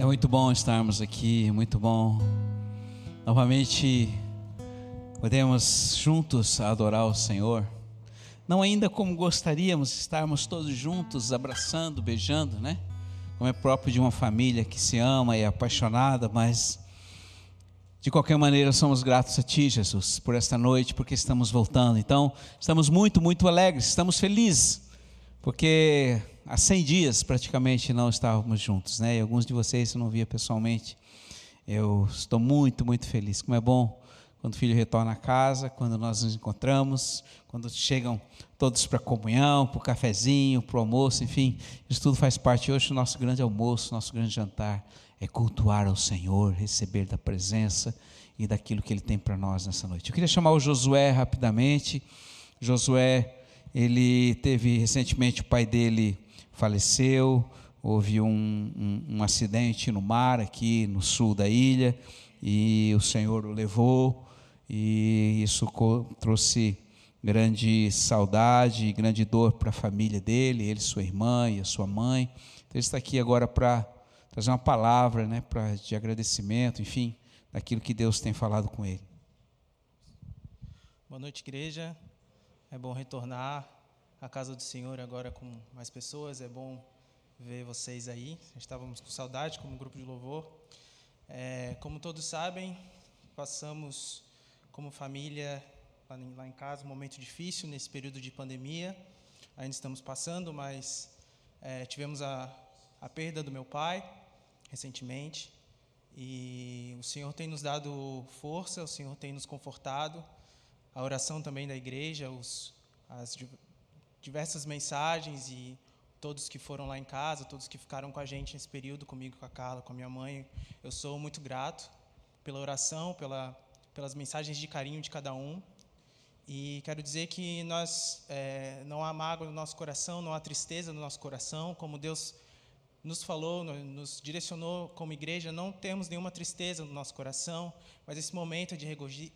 É muito bom estarmos aqui, muito bom. Novamente podemos juntos adorar o Senhor. Não ainda como gostaríamos estarmos todos juntos, abraçando, beijando, né? Como é próprio de uma família que se ama e é apaixonada, mas de qualquer maneira somos gratos a Ti, Jesus, por esta noite, porque estamos voltando. Então, estamos muito, muito alegres, estamos felizes, porque há 100 dias praticamente não estávamos juntos, né? E alguns de vocês eu não via pessoalmente. Eu estou muito, muito feliz. Como é bom quando o filho retorna a casa, quando nós nos encontramos, quando chegam todos para a comunhão, para o cafezinho, para o almoço, enfim, isso tudo faz parte hoje do nosso grande almoço, nosso grande jantar, é cultuar ao Senhor, receber da presença e daquilo que Ele tem para nós nessa noite. Eu queria chamar o Josué rapidamente. Josué, ele teve recentemente o pai dele faleceu, houve um, um, um, acidente no mar aqui no sul da ilha e o Senhor o levou e isso trouxe grande saudade e grande dor para a família dele, ele, sua irmã e a sua mãe. Então ele está aqui agora para trazer uma palavra, né, para de agradecimento, enfim, daquilo que Deus tem falado com ele. Boa noite, igreja. É bom retornar a casa do Senhor agora com mais pessoas. É bom ver vocês aí. Estávamos com saudade como grupo de louvor. É, como todos sabem, passamos como família lá em casa um momento difícil nesse período de pandemia. Ainda estamos passando, mas é, tivemos a, a perda do meu pai recentemente. E o Senhor tem nos dado força, o Senhor tem nos confortado. A oração também da igreja, os, as diversas mensagens e todos que foram lá em casa, todos que ficaram com a gente nesse período, comigo, com a Carla, com a minha mãe. Eu sou muito grato pela oração, pela, pelas mensagens de carinho de cada um. E quero dizer que nós é, não há mágoa no nosso coração, não há tristeza no nosso coração, como Deus nos falou, nos direcionou como igreja, não temos nenhuma tristeza no nosso coração, mas esse momento de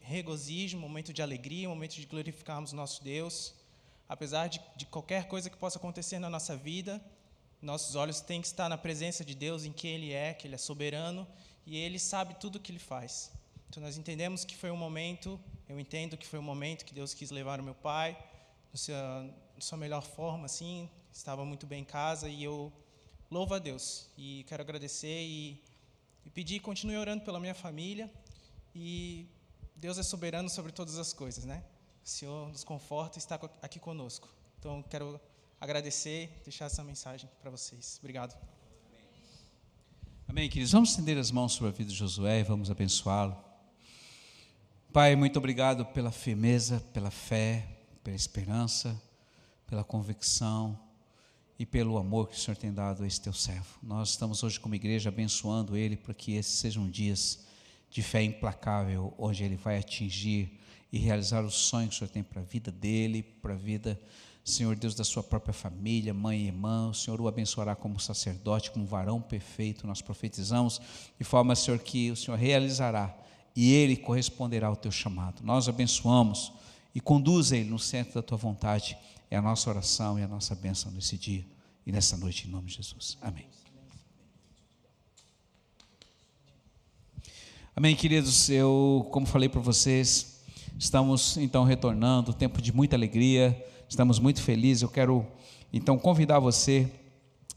regozijo, momento de alegria, momento de glorificarmos nosso Deus apesar de, de qualquer coisa que possa acontecer na nossa vida, nossos olhos têm que estar na presença de Deus, em quem Ele é, que Ele é soberano e Ele sabe tudo o que Ele faz. Então nós entendemos que foi um momento, eu entendo que foi um momento que Deus quis levar o meu pai, na sua, sua melhor forma, assim, estava muito bem em casa e eu louvo a Deus e quero agradecer e, e pedir, continue orando pela minha família e Deus é soberano sobre todas as coisas, né? O Senhor nos conforta e está aqui conosco. Então, quero agradecer, deixar essa mensagem para vocês. Obrigado. Amém, queridos. Vamos estender as mãos sobre a vida de Josué e vamos abençoá-lo. Pai, muito obrigado pela firmeza, pela fé, pela esperança, pela convicção e pelo amor que o Senhor tem dado a esse teu servo. Nós estamos hoje como igreja abençoando ele para que esses sejam dias de fé implacável, onde ele vai atingir e realizar os sonhos que o Senhor tem para a vida dele, para a vida, Senhor Deus, da sua própria família, mãe e irmã. O Senhor o abençoará como sacerdote, como varão perfeito. Nós profetizamos de forma, Senhor, que o Senhor realizará e ele corresponderá ao teu chamado. Nós abençoamos e conduz ele no centro da tua vontade. É a nossa oração e a nossa bênção nesse dia e nessa noite, em nome de Jesus. Amém. Amém, queridos. Eu, como falei para vocês, Estamos então retornando, tempo de muita alegria, estamos muito felizes. Eu quero então convidar você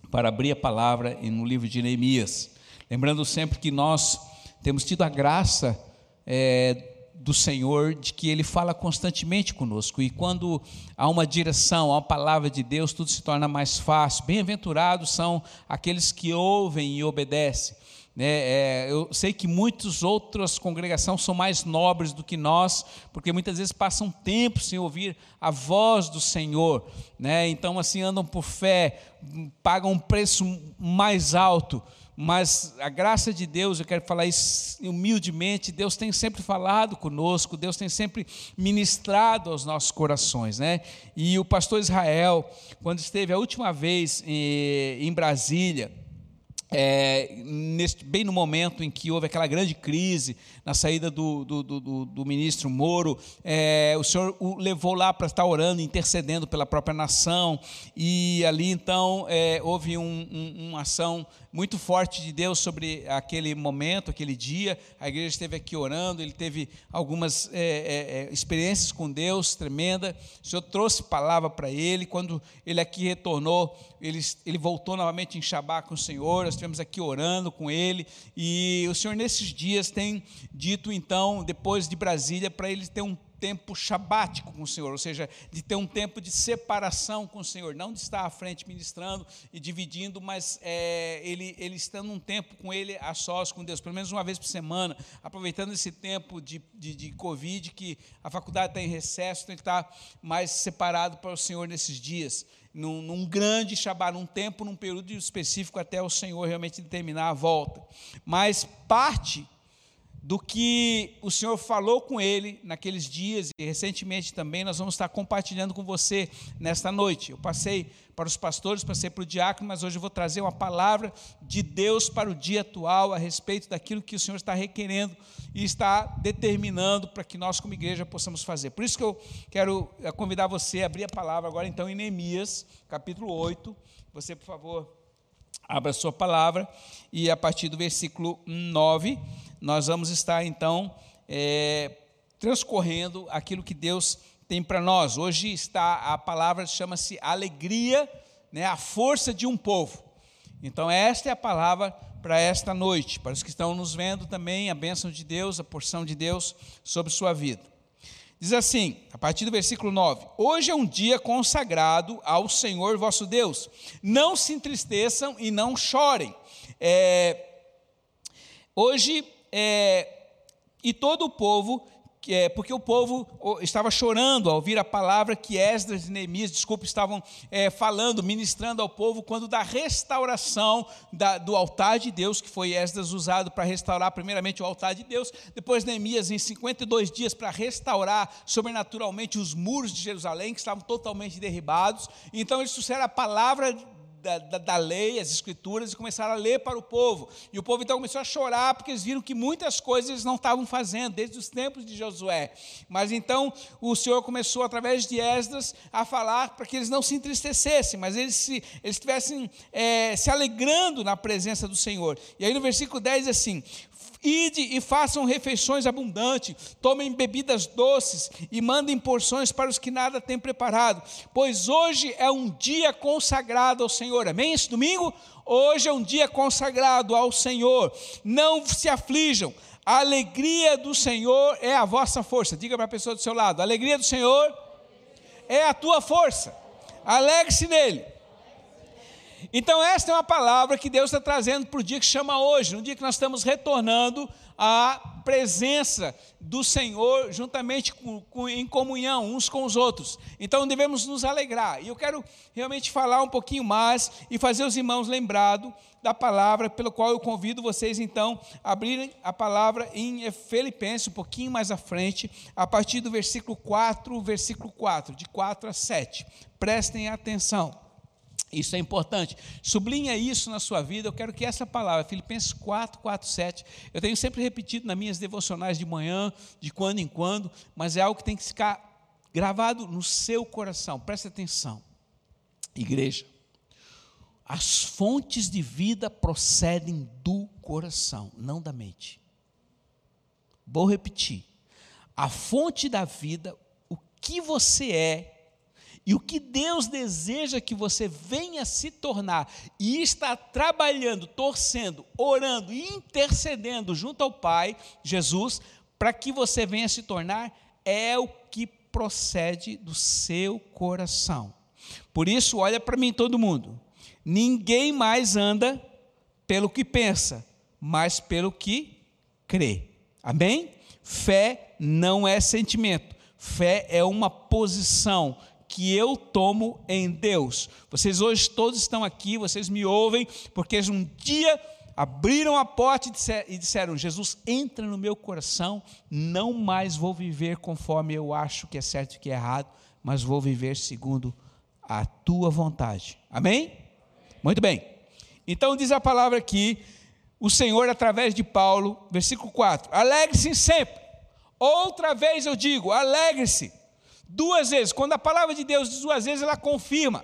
para abrir a palavra no livro de Neemias. Lembrando sempre que nós temos tido a graça é, do Senhor de que Ele fala constantemente conosco e quando há uma direção, há uma palavra de Deus, tudo se torna mais fácil. Bem-aventurados são aqueles que ouvem e obedecem. Né, é, eu sei que muitas outras congregações são mais nobres do que nós, porque muitas vezes passam tempo sem ouvir a voz do Senhor, né? então assim andam por fé, pagam um preço mais alto, mas a graça de Deus, eu quero falar isso humildemente, Deus tem sempre falado conosco, Deus tem sempre ministrado aos nossos corações, né? E o pastor Israel, quando esteve a última vez em Brasília, é, neste, bem no momento em que houve aquela grande crise, na saída do, do, do, do ministro Moro, é, o Senhor o levou lá para estar orando, intercedendo pela própria nação, e ali então é, houve um, um, uma ação muito forte de Deus sobre aquele momento, aquele dia. A igreja esteve aqui orando, ele teve algumas é, é, é experiências com Deus tremenda. O Senhor trouxe palavra para ele. Quando ele aqui retornou, ele, ele voltou novamente em Shabá com o Senhor. Nós estivemos aqui orando com ele. E o Senhor, nesses dias, tem dito, então, depois de Brasília, para ele ter um tempo sabático com o Senhor, ou seja, de ter um tempo de separação com o Senhor, não de estar à frente ministrando e dividindo, mas é, ele, ele estando um tempo com Ele a sós com Deus, pelo menos uma vez por semana, aproveitando esse tempo de, de, de Covid, que a faculdade está em recesso, então ele está mais separado para o Senhor nesses dias, num, num grande Shabat, num tempo, num período específico, até o Senhor realmente determinar a volta. Mas parte do que o Senhor falou com ele naqueles dias e recentemente também nós vamos estar compartilhando com você nesta noite. Eu passei para os pastores, passei para o diácono, mas hoje eu vou trazer uma palavra de Deus para o dia atual a respeito daquilo que o Senhor está requerendo e está determinando para que nós como igreja possamos fazer. Por isso que eu quero eh, convidar você a abrir a palavra agora então em Neemias, capítulo 8. Você, por favor, abra a sua palavra e a partir do versículo 9 nós vamos estar então é, transcorrendo aquilo que Deus tem para nós. Hoje está a palavra chama-se alegria, né, a força de um povo. Então esta é a palavra para esta noite, para os que estão nos vendo também, a bênção de Deus, a porção de Deus sobre sua vida. Diz assim, a partir do versículo 9: Hoje é um dia consagrado ao Senhor vosso Deus. Não se entristeçam e não chorem. É, hoje é, e todo o povo, é, porque o povo estava chorando ao ouvir a palavra que Esdras e Neemias, desculpa, estavam é, falando, ministrando ao povo, quando da restauração da, do altar de Deus, que foi Esdras usado para restaurar primeiramente o altar de Deus, depois Neemias em 52 dias para restaurar sobrenaturalmente os muros de Jerusalém, que estavam totalmente derribados. Então eles trouxeram a palavra da, da, da, lei, as escrituras, e começaram a ler para o povo. E o povo então começou a chorar, porque eles viram que muitas coisas eles não estavam fazendo, desde os tempos de Josué. Mas então o Senhor começou, através de Esdras, a falar para que eles não se entristecessem, mas eles, se, eles estivessem é, se alegrando na presença do Senhor. E aí no versículo 10 diz assim: Ide e façam refeições abundantes, tomem bebidas doces e mandem porções para os que nada têm preparado, pois hoje é um dia consagrado ao Senhor. Amém? Esse domingo? Hoje é um dia consagrado ao Senhor. Não se aflijam. A alegria do Senhor é a vossa força. Diga para a pessoa do seu lado: a alegria do Senhor é a tua força. Alegre-se nele. Então, esta é uma palavra que Deus está trazendo para o dia que chama hoje, no dia que nós estamos retornando à presença do Senhor, juntamente com, com, em comunhão uns com os outros. Então, devemos nos alegrar. E eu quero realmente falar um pouquinho mais e fazer os irmãos lembrados da palavra, pelo qual eu convido vocês, então, a abrirem a palavra em Filipenses, um pouquinho mais à frente, a partir do versículo 4, versículo 4, de 4 a 7. Prestem atenção. Isso é importante. Sublinha isso na sua vida. Eu quero que essa palavra, Filipenses 4, 4, 7, eu tenho sempre repetido nas minhas devocionais de manhã, de quando em quando, mas é algo que tem que ficar gravado no seu coração. Preste atenção. Igreja, as fontes de vida procedem do coração, não da mente. Vou repetir. A fonte da vida, o que você é, e o que Deus deseja que você venha se tornar e está trabalhando, torcendo, orando e intercedendo junto ao Pai, Jesus, para que você venha se tornar, é o que procede do seu coração. Por isso, olha para mim todo mundo. Ninguém mais anda pelo que pensa, mas pelo que crê. Amém? Fé não é sentimento. Fé é uma posição que eu tomo em Deus. Vocês hoje todos estão aqui, vocês me ouvem, porque um dia abriram a porta e disseram: Jesus, entra no meu coração, não mais vou viver conforme eu acho que é certo e que é errado, mas vou viver segundo a tua vontade. Amém? Muito bem. Então diz a palavra aqui, o Senhor através de Paulo, versículo 4: alegre-se sempre. Outra vez eu digo, alegre-se. Duas vezes. Quando a palavra de Deus diz duas vezes, ela confirma.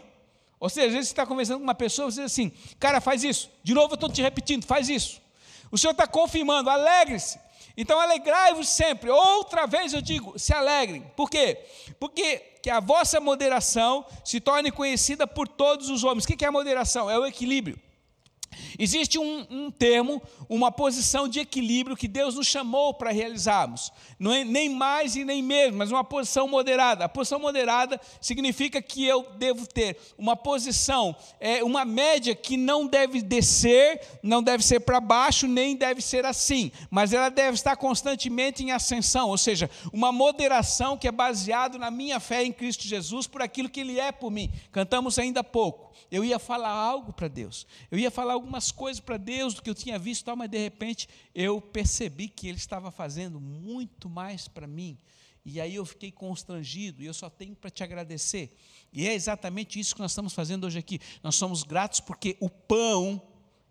Ou seja, às vezes você está conversando com uma pessoa, você diz assim, cara, faz isso. De novo eu estou te repetindo, faz isso. O Senhor está confirmando, alegre-se. Então alegrai-vos sempre. Outra vez eu digo, se alegrem. Por quê? Porque que a vossa moderação se torne conhecida por todos os homens. O que é a moderação? É o equilíbrio. Existe um, um, termo, uma posição de equilíbrio que Deus nos chamou para realizarmos. Não é nem mais e nem menos, mas uma posição moderada. A posição moderada significa que eu devo ter uma posição, é, uma média que não deve descer, não deve ser para baixo, nem deve ser assim, mas ela deve estar constantemente em ascensão, ou seja, uma moderação que é baseada na minha fé em Cristo Jesus por aquilo que Ele é por mim. Cantamos ainda há pouco eu ia falar algo para Deus, eu ia falar algumas coisas para Deus do que eu tinha visto, tal, mas de repente eu percebi que Ele estava fazendo muito mais para mim. E aí eu fiquei constrangido, e eu só tenho para te agradecer. E é exatamente isso que nós estamos fazendo hoje aqui. Nós somos gratos porque o pão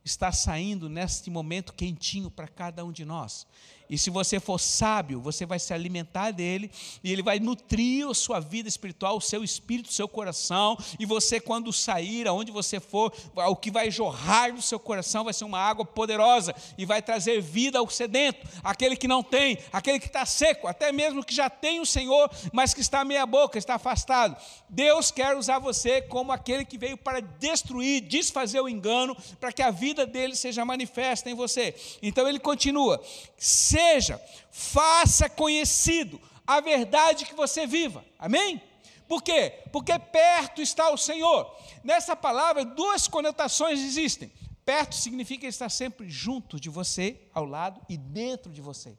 está saindo neste momento quentinho para cada um de nós. E se você for sábio, você vai se alimentar dele e ele vai nutrir a sua vida espiritual, o seu espírito, o seu coração. E você, quando sair, aonde você for, o que vai jorrar do seu coração vai ser uma água poderosa e vai trazer vida ao sedento, aquele que não tem, aquele que está seco, até mesmo que já tem o Senhor, mas que está meia boca, está afastado. Deus quer usar você como aquele que veio para destruir, desfazer o engano, para que a vida dele seja manifesta em você. Então ele continua: seja, faça conhecido a verdade que você viva. Amém? Por quê? Porque perto está o Senhor. Nessa palavra, duas conotações existem. Perto significa estar sempre junto de você, ao lado e dentro de você,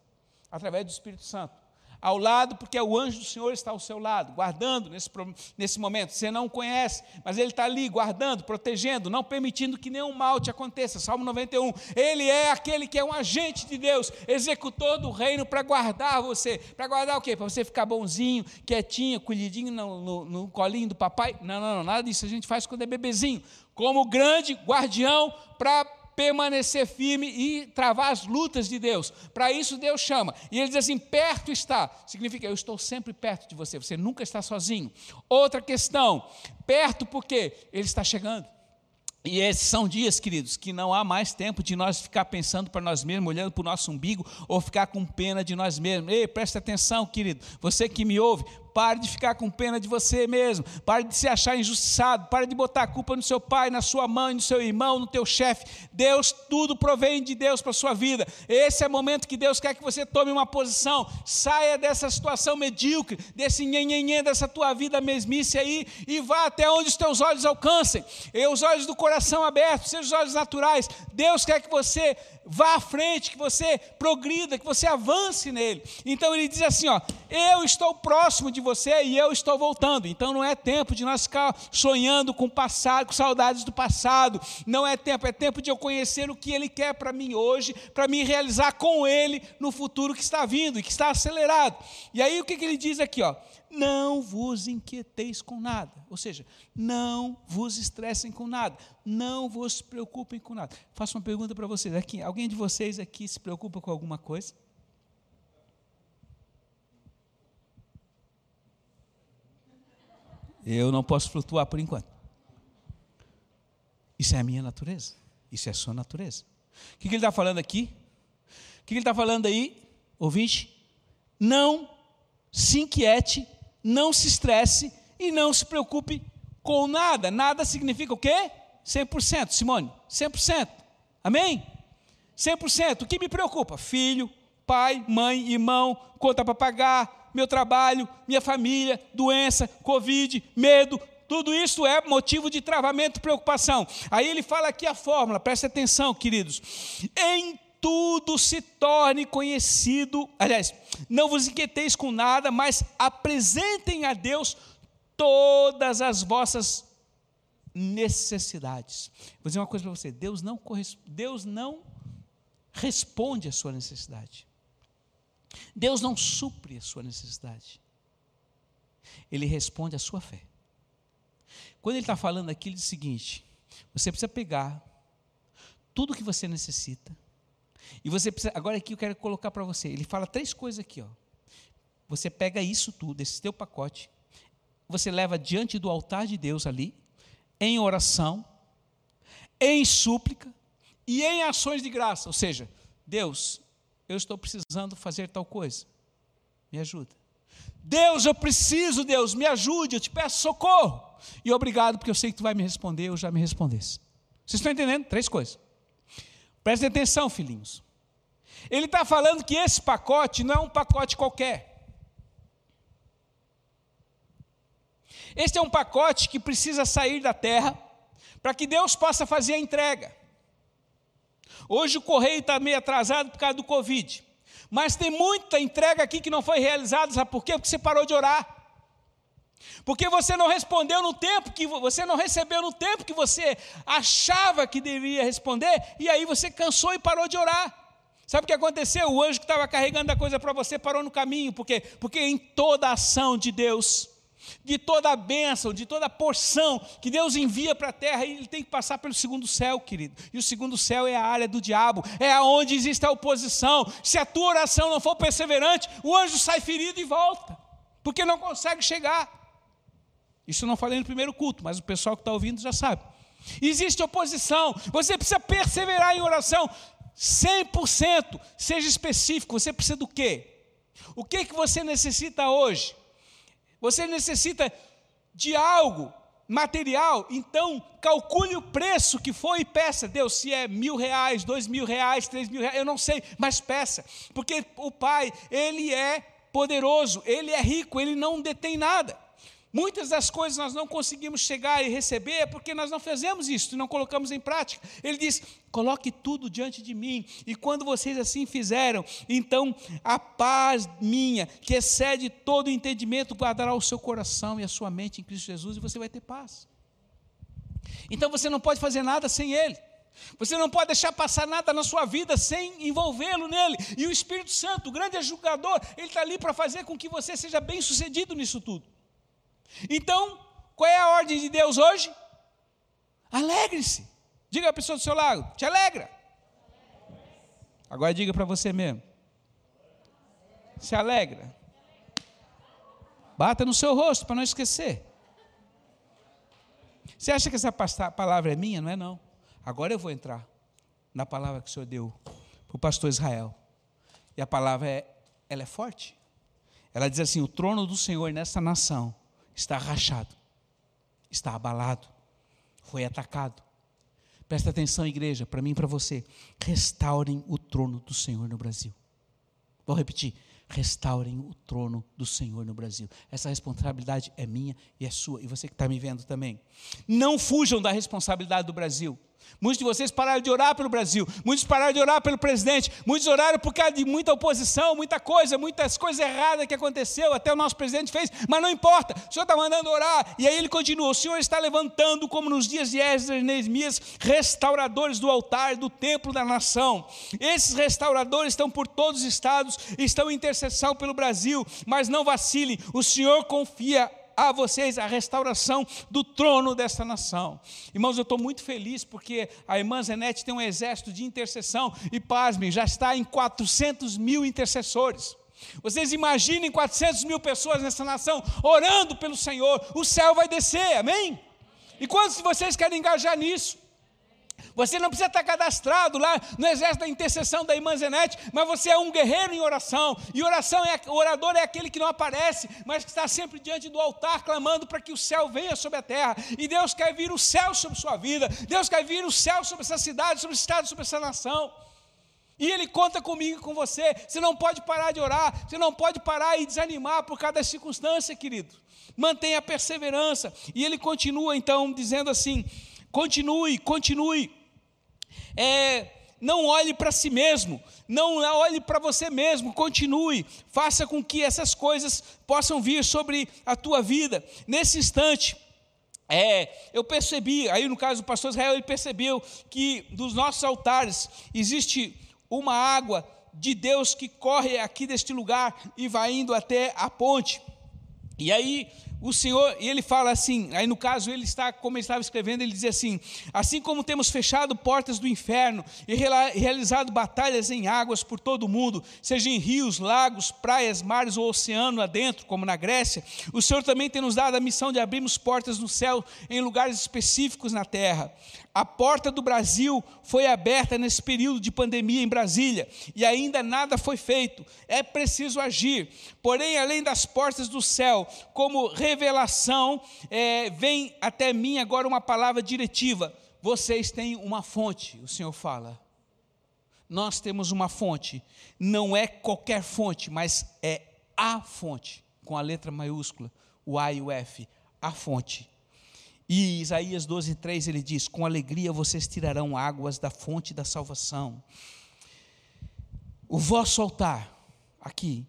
através do Espírito Santo ao lado, porque o anjo do Senhor está ao seu lado, guardando nesse, nesse momento. Você não conhece, mas ele está ali, guardando, protegendo, não permitindo que nenhum mal te aconteça. Salmo 91. Ele é aquele que é um agente de Deus, executor do reino para guardar você. Para guardar o quê? Para você ficar bonzinho, quietinho, colhidinho no, no, no colinho do papai? Não, não, não, nada disso a gente faz quando é bebezinho. Como grande guardião para permanecer firme e travar as lutas de Deus. Para isso Deus chama. E ele diz assim: perto está. Significa eu estou sempre perto de você, você nunca está sozinho. Outra questão, perto porque ele está chegando. E esses são dias, queridos, que não há mais tempo de nós ficar pensando para nós mesmos, olhando para o nosso umbigo, ou ficar com pena de nós mesmos. Ei, presta atenção, querido, você que me ouve, Pare de ficar com pena de você mesmo. Pare de se achar injustiçado. Pare de botar a culpa no seu pai, na sua mãe, no seu irmão, no teu chefe. Deus, tudo provém de Deus para a sua vida. Esse é o momento que Deus quer que você tome uma posição. Saia dessa situação medíocre, desse nhenhenhê, dessa tua vida mesmice aí e vá até onde os teus olhos alcancem. E os olhos do coração abertos, sejam os olhos naturais. Deus quer que você vá à frente, que você progrida, que você avance nele. Então ele diz assim: ó, eu estou próximo de você e eu estou voltando. Então não é tempo de nós ficar sonhando com o passado, com saudades do passado. Não é tempo, é tempo de eu conhecer o que ele quer para mim hoje, para me realizar com ele no futuro que está vindo e que está acelerado. E aí o que, que ele diz aqui, ó? Não vos inquieteis com nada. Ou seja, não vos estressem com nada. Não vos preocupem com nada. Faço uma pergunta para vocês aqui. Alguém de vocês aqui se preocupa com alguma coisa? Eu não posso flutuar por enquanto. Isso é a minha natureza. Isso é a sua natureza. O que ele está falando aqui? O que ele está falando aí, ouvinte? Não se inquiete não se estresse e não se preocupe com nada. Nada significa o quê? 100%, Simone, 100%. Amém? 100%. O que me preocupa? Filho, pai, mãe, irmão, conta para pagar, meu trabalho, minha família, doença, covid, medo, tudo isso é motivo de travamento e preocupação. Aí ele fala aqui a fórmula, preste atenção, queridos. Em tudo se torne conhecido. Aliás, não vos inquieteis com nada, mas apresentem a Deus todas as vossas necessidades. Vou dizer uma coisa para você: Deus não, Deus não responde à sua necessidade. Deus não supre a sua necessidade. Ele responde à sua fé. Quando ele está falando aqui, ele diz o seguinte: você precisa pegar tudo que você necessita. E você precisa, agora aqui eu quero colocar para você. Ele fala três coisas aqui, ó. Você pega isso tudo, esse teu pacote, você leva diante do altar de Deus ali, em oração, em súplica e em ações de graça. Ou seja, Deus, eu estou precisando fazer tal coisa. Me ajuda. Deus, eu preciso, Deus, me ajude, eu te peço socorro. E obrigado, porque eu sei que tu vai me responder, eu já me respondesse. Vocês estão entendendo? Três coisas. Prestem atenção, filhinhos. Ele está falando que esse pacote não é um pacote qualquer. Este é um pacote que precisa sair da terra para que Deus possa fazer a entrega. Hoje o correio está meio atrasado por causa do Covid. Mas tem muita entrega aqui que não foi realizada, sabe por quê? Porque você parou de orar. Porque você não respondeu no tempo que você não recebeu no tempo que você achava que deveria responder, e aí você cansou e parou de orar. Sabe o que aconteceu? O anjo que estava carregando a coisa para você parou no caminho, porque porque em toda a ação de Deus, de toda a bênção, de toda a porção que Deus envia para a terra, ele tem que passar pelo segundo céu, querido. E o segundo céu é a área do diabo, é aonde existe a oposição. Se a tua oração não for perseverante, o anjo sai ferido e volta, porque não consegue chegar. Isso eu não falei no primeiro culto, mas o pessoal que está ouvindo já sabe. Existe oposição, você precisa perseverar em oração 100%, seja específico, você precisa do quê? O que, que você necessita hoje? Você necessita de algo material, então calcule o preço que foi e peça. Deus, se é mil reais, dois mil reais, três mil reais, eu não sei, mas peça, porque o Pai, Ele é poderoso, Ele é rico, Ele não detém nada. Muitas das coisas nós não conseguimos chegar e receber porque nós não fazemos isso, não colocamos em prática. Ele diz: coloque tudo diante de mim, e quando vocês assim fizeram, então a paz minha, que excede todo o entendimento, guardará o seu coração e a sua mente em Cristo Jesus, e você vai ter paz. Então você não pode fazer nada sem Ele. Você não pode deixar passar nada na sua vida sem envolvê-lo nele. E o Espírito Santo, o grande julgador, ele está ali para fazer com que você seja bem sucedido nisso tudo. Então, qual é a ordem de Deus hoje? Alegre-se. Diga a pessoa do seu lado, te alegra. Agora diga para você mesmo. Se alegra. Bata no seu rosto para não esquecer. Você acha que essa palavra é minha? Não é não. Agora eu vou entrar na palavra que o Senhor deu para o pastor Israel. E a palavra é, ela é forte. Ela diz assim: o trono do Senhor nessa nação está rachado, está abalado, foi atacado. Presta atenção, igreja, para mim e para você. Restaurem o trono do Senhor no Brasil. Vou repetir. Restaurem o trono do Senhor no Brasil. Essa responsabilidade é minha e é sua. E você que está me vendo também. Não fujam da responsabilidade do Brasil. Muitos de vocês pararam de orar pelo Brasil, muitos pararam de orar pelo presidente, muitos oraram por causa de muita oposição, muita coisa, muitas coisas erradas que aconteceu, até o nosso presidente fez, mas não importa, o Senhor está mandando orar, e aí ele continua: o Senhor está levantando, como nos dias de Esdras e Neemias, restauradores do altar, do templo da nação. Esses restauradores estão por todos os estados, estão em intercessão pelo Brasil, mas não vacilem, o Senhor confia a vocês a restauração do trono desta nação. Irmãos, eu estou muito feliz porque a irmã Zenete tem um exército de intercessão e, pasmem, já está em 400 mil intercessores. Vocês imaginem 400 mil pessoas nessa nação orando pelo Senhor, o céu vai descer, amém? E quantos de vocês querem engajar nisso? Você não precisa estar cadastrado lá no exército da intercessão da irmã Zenete, mas você é um guerreiro em oração. E oração é o orador é aquele que não aparece, mas que está sempre diante do altar clamando para que o céu venha sobre a terra. E Deus quer vir o céu sobre sua vida. Deus quer vir o céu sobre essa cidade, sobre esse estado, sobre essa nação. E Ele conta comigo e com você. Você não pode parar de orar, você não pode parar e desanimar por cada circunstância, querido. Mantenha a perseverança. E ele continua então dizendo assim: continue, continue é, não olhe para si mesmo, não olhe para você mesmo, continue, faça com que essas coisas possam vir sobre a tua vida. Nesse instante, é, eu percebi, aí no caso do pastor Israel, ele percebeu que dos nossos altares existe uma água de Deus que corre aqui deste lugar e vai indo até a ponte. E aí o Senhor, e ele fala assim, aí no caso ele está, como ele estava escrevendo, ele diz assim: assim como temos fechado portas do inferno e realizado batalhas em águas por todo o mundo, seja em rios, lagos, praias, mares ou oceano adentro, como na Grécia, o Senhor também tem nos dado a missão de abrirmos portas no céu em lugares específicos na terra. A porta do Brasil foi aberta nesse período de pandemia em Brasília e ainda nada foi feito. É preciso agir. Porém, além das portas do céu, como revelação, é, vem até mim agora uma palavra diretiva. Vocês têm uma fonte, o Senhor fala. Nós temos uma fonte. Não é qualquer fonte, mas é a fonte, com a letra maiúscula, o A e o F, a fonte. E Isaías 12, 3 ele diz: Com alegria vocês tirarão águas da fonte da salvação. O vosso altar, aqui,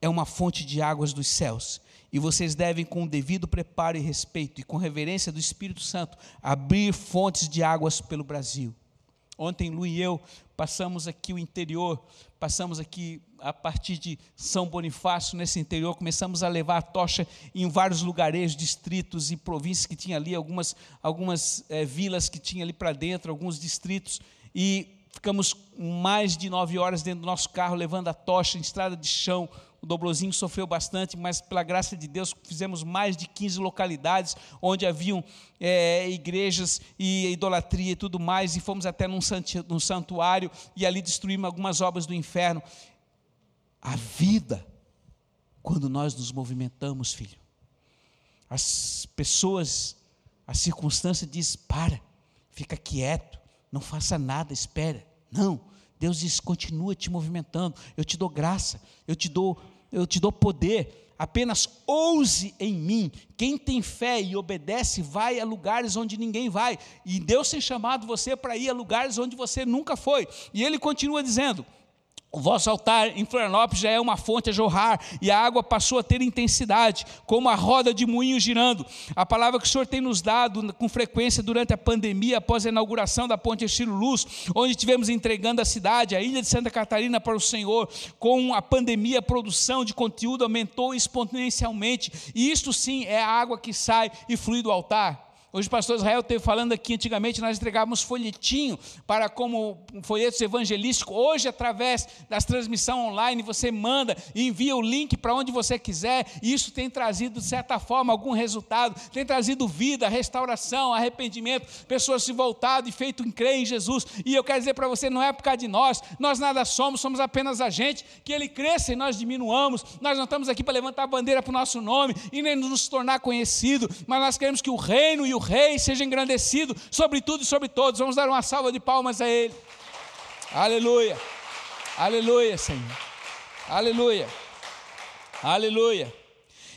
é uma fonte de águas dos céus. E vocês devem, com o devido preparo e respeito, e com reverência do Espírito Santo, abrir fontes de águas pelo Brasil. Ontem, Lu e eu passamos aqui o interior, passamos aqui a partir de São Bonifácio, nesse interior, começamos a levar a tocha em vários lugarejos, distritos e províncias que tinha ali, algumas, algumas é, vilas que tinha ali para dentro, alguns distritos, e ficamos mais de nove horas dentro do nosso carro, levando a tocha em estrada de chão, o Dobrozinho sofreu bastante, mas pela graça de Deus fizemos mais de 15 localidades onde haviam é, igrejas e idolatria e tudo mais, e fomos até num, num santuário e ali destruímos algumas obras do inferno. A vida, quando nós nos movimentamos, filho, as pessoas, a circunstância diz: para, fica quieto, não faça nada, espera. Não, Deus diz: continua te movimentando, eu te dou graça, eu te dou, eu te dou poder. Apenas ouse em mim. Quem tem fé e obedece vai a lugares onde ninguém vai. E Deus tem chamado você para ir a lugares onde você nunca foi. E ele continua dizendo: o vosso altar em Florianópolis já é uma fonte a jorrar, e a água passou a ter intensidade, como a roda de moinho girando. A palavra que o Senhor tem nos dado com frequência durante a pandemia, após a inauguração da ponte Estilo Luz, onde tivemos entregando a cidade, a ilha de Santa Catarina para o Senhor, com a pandemia, a produção de conteúdo aumentou exponencialmente, e isto sim é a água que sai e flui do altar. Hoje o pastor Israel esteve falando aqui, antigamente nós entregávamos folhetinho para como folhetos evangelísticos. Hoje, através das transmissões online, você manda e envia o link para onde você quiser. E isso tem trazido, de certa forma, algum resultado. Tem trazido vida, restauração, arrependimento, pessoas se voltado e feito em crer em Jesus. E eu quero dizer para você, não é por causa de nós, nós nada somos, somos apenas a gente, que Ele cresça e nós diminuamos. Nós não estamos aqui para levantar a bandeira para o nosso nome e nem nos tornar conhecido, mas nós queremos que o reino e o Rei seja engrandecido sobre tudo e sobre todos. Vamos dar uma salva de palmas a Ele. Aleluia. Aleluia, Senhor. Aleluia. Aleluia.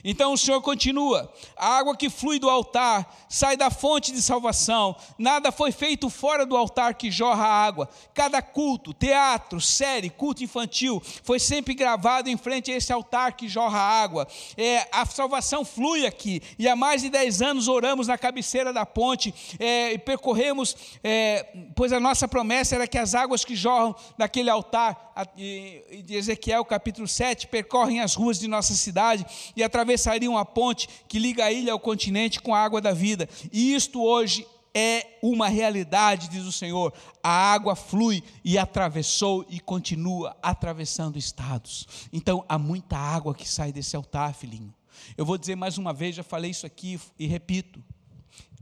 Então o Senhor continua: a água que flui do altar sai da fonte de salvação, nada foi feito fora do altar que jorra água. Cada culto, teatro, série, culto infantil foi sempre gravado em frente a esse altar que jorra água. É, a salvação flui aqui, e há mais de dez anos oramos na cabeceira da ponte é, e percorremos, é, pois a nossa promessa era que as águas que jorram daquele altar, de Ezequiel capítulo 7, percorrem as ruas de nossa cidade e através atravessariam a ponte que liga a ilha ao continente com a água da vida. E isto hoje é uma realidade, diz o Senhor. A água flui e atravessou e continua atravessando estados. Então há muita água que sai desse altar, filhinho. Eu vou dizer mais uma vez, já falei isso aqui e repito.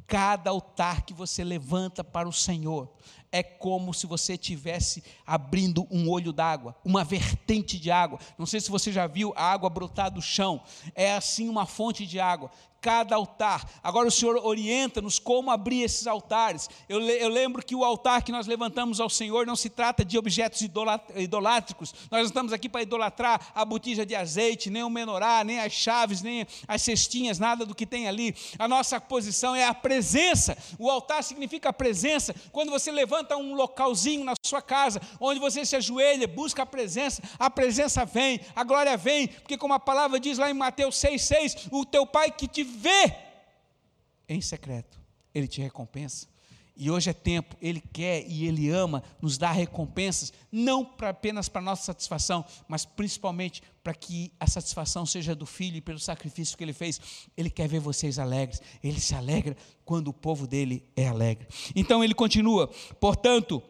Cada altar que você levanta para o Senhor é como se você estivesse abrindo um olho d'água, uma vertente de água. Não sei se você já viu a água brotar do chão. É assim uma fonte de água cada altar. Agora o Senhor orienta-nos como abrir esses altares. Eu, eu, lembro que o altar que nós levantamos ao Senhor não se trata de objetos idolátricos. Nós não estamos aqui para idolatrar a botija de azeite, nem o menorá, nem as chaves, nem as cestinhas, nada do que tem ali. A nossa posição é a presença. O altar significa a presença. Quando você levanta um localzinho na sua casa, onde você se ajoelha, busca a presença, a presença vem, a glória vem, porque como a palavra diz lá em Mateus 6,6, o teu pai que te vê em secreto, ele te recompensa. E hoje é tempo, Ele quer e Ele ama nos dar recompensas, não pra, apenas para nossa satisfação, mas principalmente para que a satisfação seja do Filho e pelo sacrifício que Ele fez. Ele quer ver vocês alegres, Ele se alegra quando o povo dele é alegre. Então ele continua, portanto,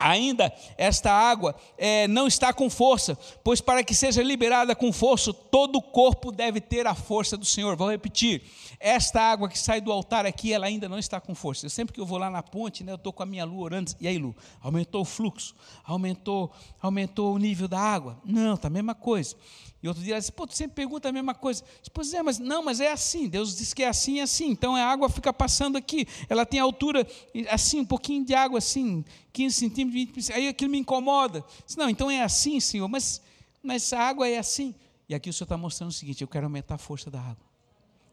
Ainda esta água é, não está com força, pois para que seja liberada com força, todo o corpo deve ter a força do Senhor. Vou repetir: esta água que sai do altar aqui, ela ainda não está com força. Eu sempre que eu vou lá na ponte, né, eu estou com a minha Lu orando. E aí, Lu, aumentou o fluxo, aumentou, aumentou o nível da água? Não, está a mesma coisa. E outro ela disse, pô, tu sempre pergunta a mesma coisa. disse, pois é, mas não, mas é assim. Deus diz que é assim e assim. Então a água fica passando aqui. Ela tem altura, assim, um pouquinho de água, assim, 15 centímetros, 20 centímetros. Aí aquilo me incomoda. Disse, não, então é assim, Senhor, mas, mas a água é assim. E aqui o Senhor está mostrando o seguinte: eu quero aumentar a força da água.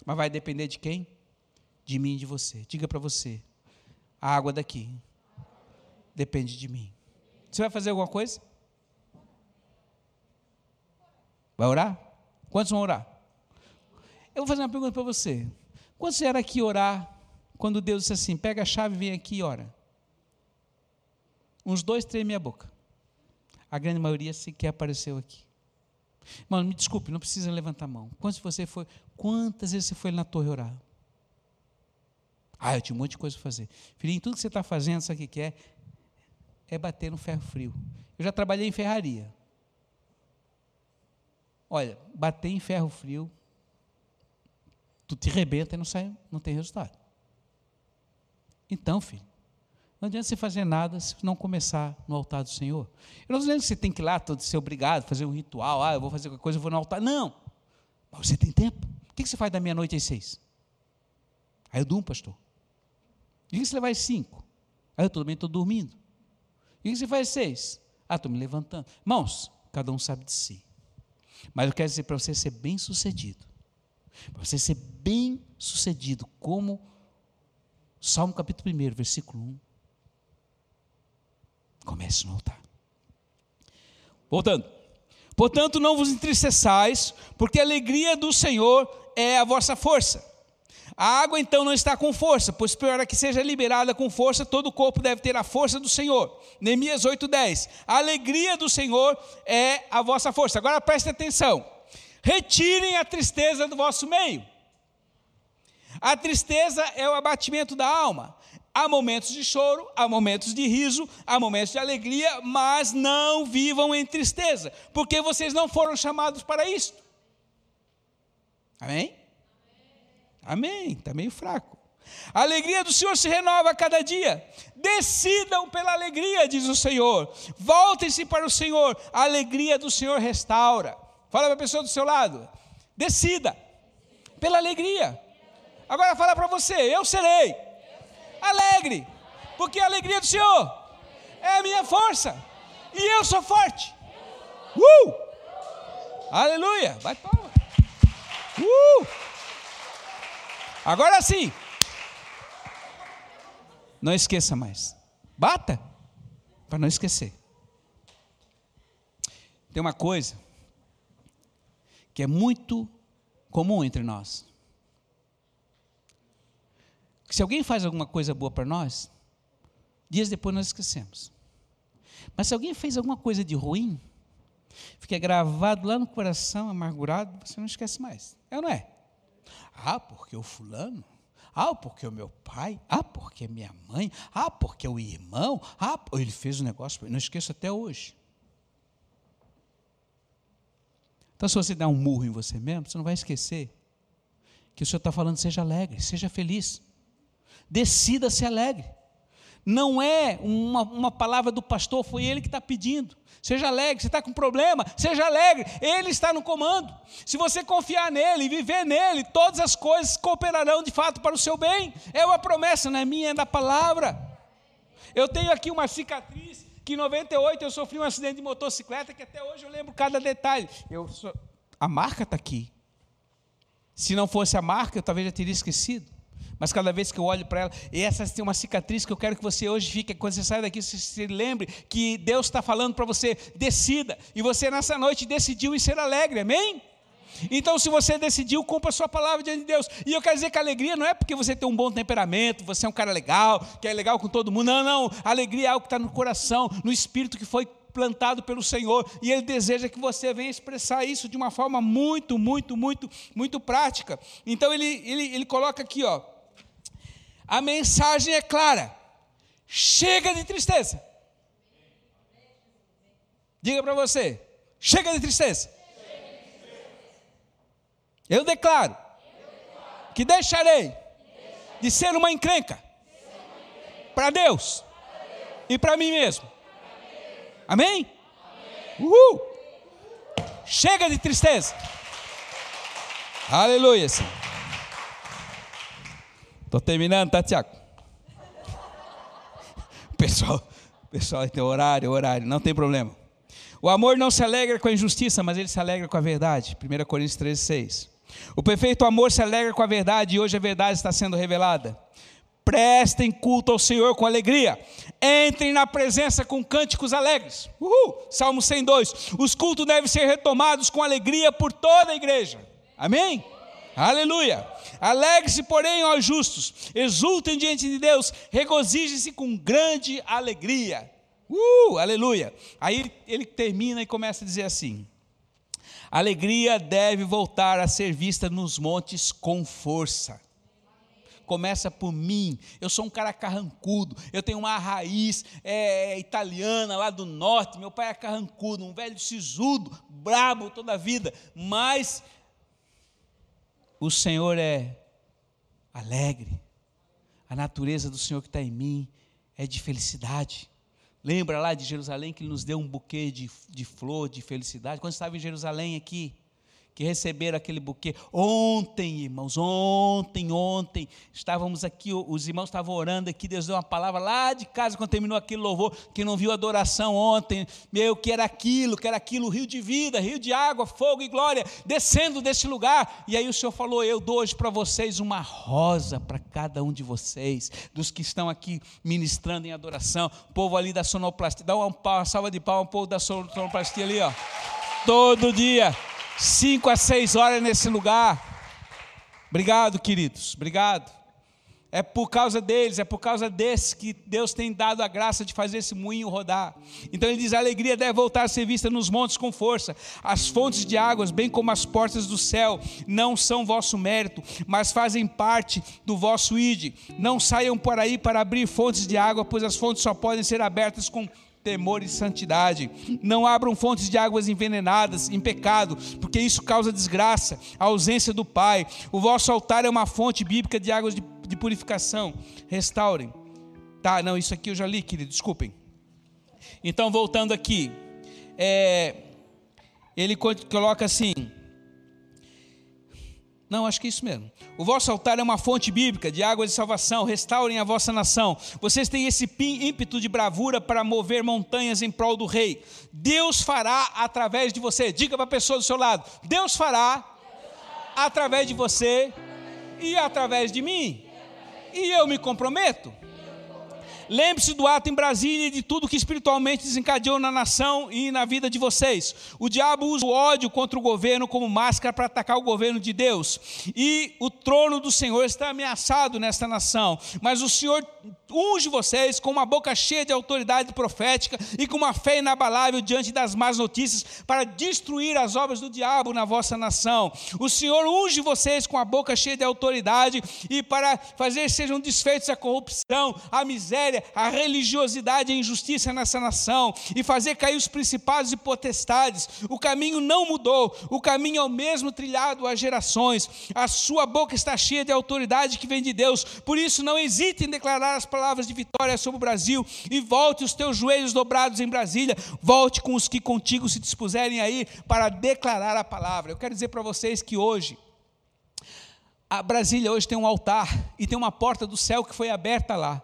Mas vai depender de quem? De mim e de você. Diga para você: a água daqui depende de mim. Você vai fazer alguma coisa? Vai orar? Quantos vão orar? Eu vou fazer uma pergunta para você. Quantos vieram aqui orar quando Deus disse assim: pega a chave, vem aqui e ora? Uns dois tremem a boca. A grande maioria sequer apareceu aqui. Mano, me desculpe, não precisa levantar a mão. Quantos você foi? Quantas vezes você foi na torre orar? Ah, eu tinha um monte de coisa para fazer. Filhinho, tudo que você está fazendo, sabe o que é? É bater no ferro frio. Eu já trabalhei em ferraria. Olha, bater em ferro frio, tu te rebenta e não sai, não tem resultado. Então, filho, não adianta você fazer nada se não começar no altar do Senhor. Eu não estou dizendo que você tem que ir lá todo ser obrigado, fazer um ritual, ah, eu vou fazer qualquer coisa, eu vou no altar. Não. Mas você tem tempo. O que você faz da meia-noite às seis? Aí eu durmo, pastor. E que você vai às cinco? Aí eu também estou dormindo. E que você faz às seis? Ah, estou me levantando. Irmãos, cada um sabe de si. Mas eu quero dizer para você ser bem sucedido. Para você ser bem sucedido, como Salmo capítulo 1, versículo 1. Comece no altar. Voltando. Portanto, não vos entristeçais, porque a alegria do Senhor é a vossa força. A água então não está com força, pois para que seja liberada com força, todo o corpo deve ter a força do Senhor. Neemias 8:10. A alegria do Senhor é a vossa força. Agora preste atenção. Retirem a tristeza do vosso meio. A tristeza é o abatimento da alma. Há momentos de choro, há momentos de riso, há momentos de alegria, mas não vivam em tristeza, porque vocês não foram chamados para isso. Amém? Amém. Está meio fraco. A alegria do Senhor se renova a cada dia. Decidam pela alegria, diz o Senhor. Voltem-se para o Senhor. A alegria do Senhor restaura. Fala para a pessoa do seu lado. Decida pela alegria. Agora fala para você, eu serei alegre, porque a alegria do Senhor é a minha força. E eu sou forte. Uh! Aleluia! Vai palma. Uh! Agora sim. Não esqueça mais. Bata para não esquecer. Tem uma coisa que é muito comum entre nós. Se alguém faz alguma coisa boa para nós, dias depois nós esquecemos. Mas se alguém fez alguma coisa de ruim, fica gravado lá no coração, amargurado, você não esquece mais. É ou não é? Ah, porque o fulano. Ah, porque o meu pai. Ah, porque minha mãe. Ah, porque o irmão. Ah, ele fez um negócio. Não esqueço até hoje. Então, se você der um murro em você mesmo, você não vai esquecer que o Senhor está falando, seja alegre, seja feliz. Decida ser alegre. Não é uma, uma palavra do pastor, foi ele que está pedindo. Seja alegre, você está com problema, seja alegre, Ele está no comando. Se você confiar nele viver nele, todas as coisas cooperarão de fato para o seu bem. É uma promessa, não é minha, é da palavra. Eu tenho aqui uma cicatriz que em 98 eu sofri um acidente de motocicleta que até hoje eu lembro cada detalhe. Eu, a marca está aqui. Se não fosse a marca, eu talvez já teria esquecido. Mas cada vez que eu olho para ela, e essa tem uma cicatriz que eu quero que você hoje fique, quando você sai daqui, você se lembre que Deus está falando para você, decida. E você nessa noite decidiu em ser alegre, amém? Então, se você decidiu, cumpra a sua palavra diante de Deus. E eu quero dizer que a alegria não é porque você tem um bom temperamento, você é um cara legal, que é legal com todo mundo. Não, não. A alegria é algo que está no coração, no espírito que foi plantado pelo Senhor. E Ele deseja que você venha expressar isso de uma forma muito, muito, muito, muito prática. Então, ele, ele, ele coloca aqui, ó. A mensagem é clara. Chega de tristeza. Diga para você: chega de tristeza. Eu declaro que deixarei de ser uma encrenca para Deus e para mim mesmo. Amém? Uhul! Chega de tristeza. Aleluia. Estou terminando, tá, Tiago? Pessoal, pessoal, tem horário, horário, não tem problema. O amor não se alegra com a injustiça, mas ele se alegra com a verdade. 1 Coríntios 13, 6. O perfeito amor se alegra com a verdade e hoje a verdade está sendo revelada. Prestem culto ao Senhor com alegria. Entrem na presença com cânticos alegres. Uhul! Salmo 102. Os cultos devem ser retomados com alegria por toda a igreja. Amém? Aleluia. Alegre-se, porém, aos justos. Exultem diante de Deus. Regozijem-se com grande alegria. Uh, aleluia. Aí ele termina e começa a dizer assim: Alegria deve voltar a ser vista nos montes com força. Começa por mim. Eu sou um cara carrancudo. Eu tenho uma raiz é, italiana lá do norte. Meu pai é carrancudo, um velho sisudo, brabo toda a vida. Mas o Senhor é alegre. A natureza do Senhor que está em mim é de felicidade. Lembra lá de Jerusalém que ele nos deu um buquê de, de flor, de felicidade? Quando estava em Jerusalém aqui, que receberam aquele buquê. Ontem, irmãos, ontem, ontem, estávamos aqui, os irmãos estavam orando aqui, Deus deu uma palavra lá de casa, quando terminou aquele louvor, quem não viu a adoração ontem, meu, que era aquilo, que era aquilo, rio de vida, rio de água, fogo e glória, descendo desse lugar. E aí o Senhor falou: Eu dou hoje para vocês uma rosa para cada um de vocês, dos que estão aqui ministrando em adoração, o povo ali da sonoplastia, dá uma, salva de palmas, povo da sonoplastia ali, ó. Todo dia cinco a seis horas nesse lugar. Obrigado, queridos, obrigado. É por causa deles, é por causa desses que Deus tem dado a graça de fazer esse moinho rodar. Então ele diz: a alegria deve voltar a ser vista nos montes com força. As fontes de águas, bem como as portas do céu, não são vosso mérito, mas fazem parte do vosso ide. Não saiam por aí para abrir fontes de água, pois as fontes só podem ser abertas com temor e santidade. Não abram fontes de águas envenenadas em pecado, porque isso causa desgraça, a ausência do Pai. O vosso altar é uma fonte bíblica de águas de, de purificação. Restaurem. Tá, não, isso aqui eu já li, querido, desculpem. Então, voltando aqui, é, ele coloca assim: não, acho que é isso mesmo. O vosso altar é uma fonte bíblica de águas de salvação. Restaurem a vossa nação. Vocês têm esse ímpeto de bravura para mover montanhas em prol do rei. Deus fará através de você. Diga para a pessoa do seu lado: Deus fará através de você e através de mim. E eu me comprometo. Lembre-se do ato em Brasília e de tudo que espiritualmente desencadeou na nação e na vida de vocês. O diabo usa o ódio contra o governo como máscara para atacar o governo de Deus. E o trono do Senhor está ameaçado nesta nação. Mas o Senhor unge vocês com uma boca cheia de autoridade profética e com uma fé inabalável diante das más notícias para destruir as obras do diabo na vossa nação. O Senhor unge vocês com a boca cheia de autoridade e para fazer sejam desfeitos a corrupção, a miséria a religiosidade e a injustiça nessa nação e fazer cair os principados e potestades. O caminho não mudou, o caminho é o mesmo trilhado há gerações. A sua boca está cheia de autoridade que vem de Deus. Por isso, não hesite em declarar as palavras de vitória sobre o Brasil e volte os teus joelhos dobrados em Brasília. Volte com os que contigo se dispuserem a ir para declarar a palavra. Eu quero dizer para vocês que hoje a Brasília hoje tem um altar e tem uma porta do céu que foi aberta lá.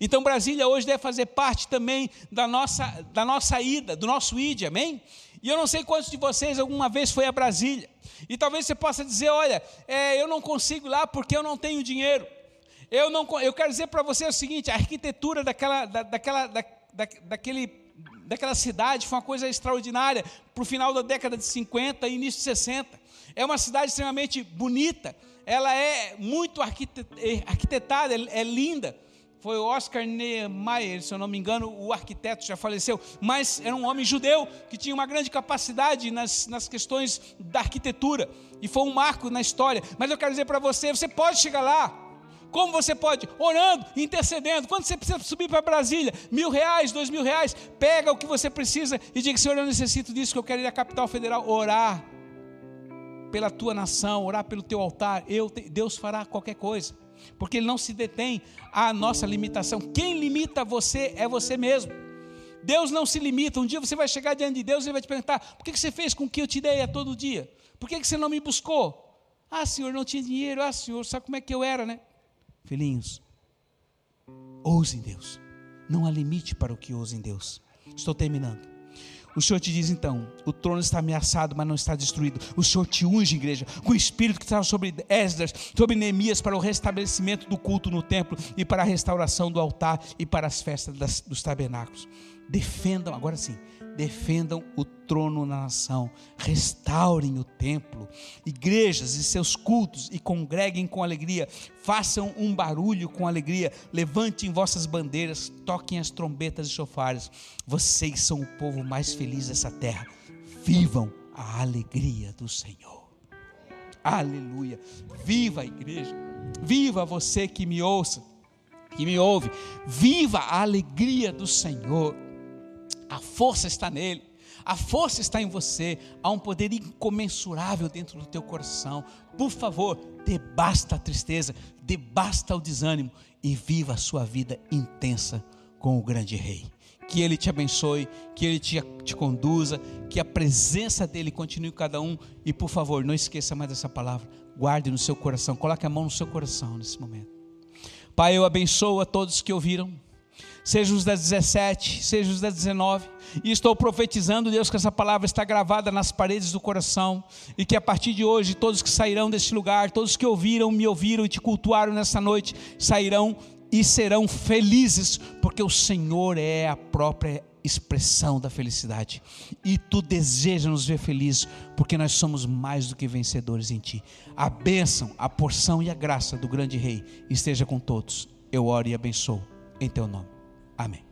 Então Brasília hoje deve fazer parte também da nossa, da nossa ida, do nosso id, amém? E eu não sei quantos de vocês alguma vez foi a Brasília. E talvez você possa dizer, olha, é, eu não consigo ir lá porque eu não tenho dinheiro. Eu, não, eu quero dizer para você o seguinte, a arquitetura daquela, da, daquela, da, da, daquele, daquela cidade foi uma coisa extraordinária para o final da década de 50 e início de 60. É uma cidade extremamente bonita. Ela é muito arquitetada, é linda. Foi Oscar Niemeyer, se eu não me engano, o arquiteto já faleceu, mas era um homem judeu que tinha uma grande capacidade nas, nas questões da arquitetura e foi um marco na história. Mas eu quero dizer para você: você pode chegar lá, como você pode? Orando, intercedendo. Quando você precisa subir para Brasília, mil reais, dois mil reais, pega o que você precisa e diga: Senhor, eu necessito disso, que eu quero ir à capital federal orar pela tua nação, orar pelo teu altar. Eu, Deus fará qualquer coisa, porque Ele não se detém à nossa limitação. Quem limita você é você mesmo. Deus não se limita. Um dia você vai chegar diante de Deus e Ele vai te perguntar: por que você fez com que eu te dei a todo dia? Por que você não me buscou? Ah, Senhor, não tinha dinheiro. Ah, Senhor, sabe como é que eu era, né? Filhinhos, ouse em Deus. Não há limite para o que ouse em Deus. Estou terminando. O Senhor te diz então: o trono está ameaçado, mas não está destruído. O Senhor te unge, igreja, com o espírito que estava sobre Esdras, sobre Neemias, para o restabelecimento do culto no templo e para a restauração do altar e para as festas das, dos tabernáculos. Defendam, agora sim, defendam o trono na nação, restaurem o templo, igrejas e seus cultos e congreguem com alegria, façam um barulho com alegria, levantem vossas bandeiras, toquem as trombetas e chofares. Vocês são o povo mais feliz dessa terra. Vivam a alegria do Senhor. Aleluia. Viva a igreja. Viva você que me ouça, que me ouve. Viva a alegria do Senhor. A força está nele. A força está em você. Há um poder incomensurável dentro do teu coração. Por favor, dê basta a tristeza, dê basta o desânimo e viva a sua vida intensa com o grande rei. Que ele te abençoe, que ele te, te conduza, que a presença dele continue em cada um. E por favor, não esqueça mais dessa palavra. Guarde no seu coração, coloque a mão no seu coração nesse momento. Pai, eu abençoo a todos que ouviram seja os das 17, seja os das 19. E estou profetizando, Deus, que essa palavra está gravada nas paredes do coração e que a partir de hoje todos que sairão deste lugar, todos que ouviram, me ouviram e te cultuaram nessa noite, sairão e serão felizes, porque o Senhor é a própria expressão da felicidade. E tu desejas nos ver felizes, porque nós somos mais do que vencedores em ti. A bênção, a porção e a graça do grande rei esteja com todos. Eu oro e abençoo em teu nome. Amém.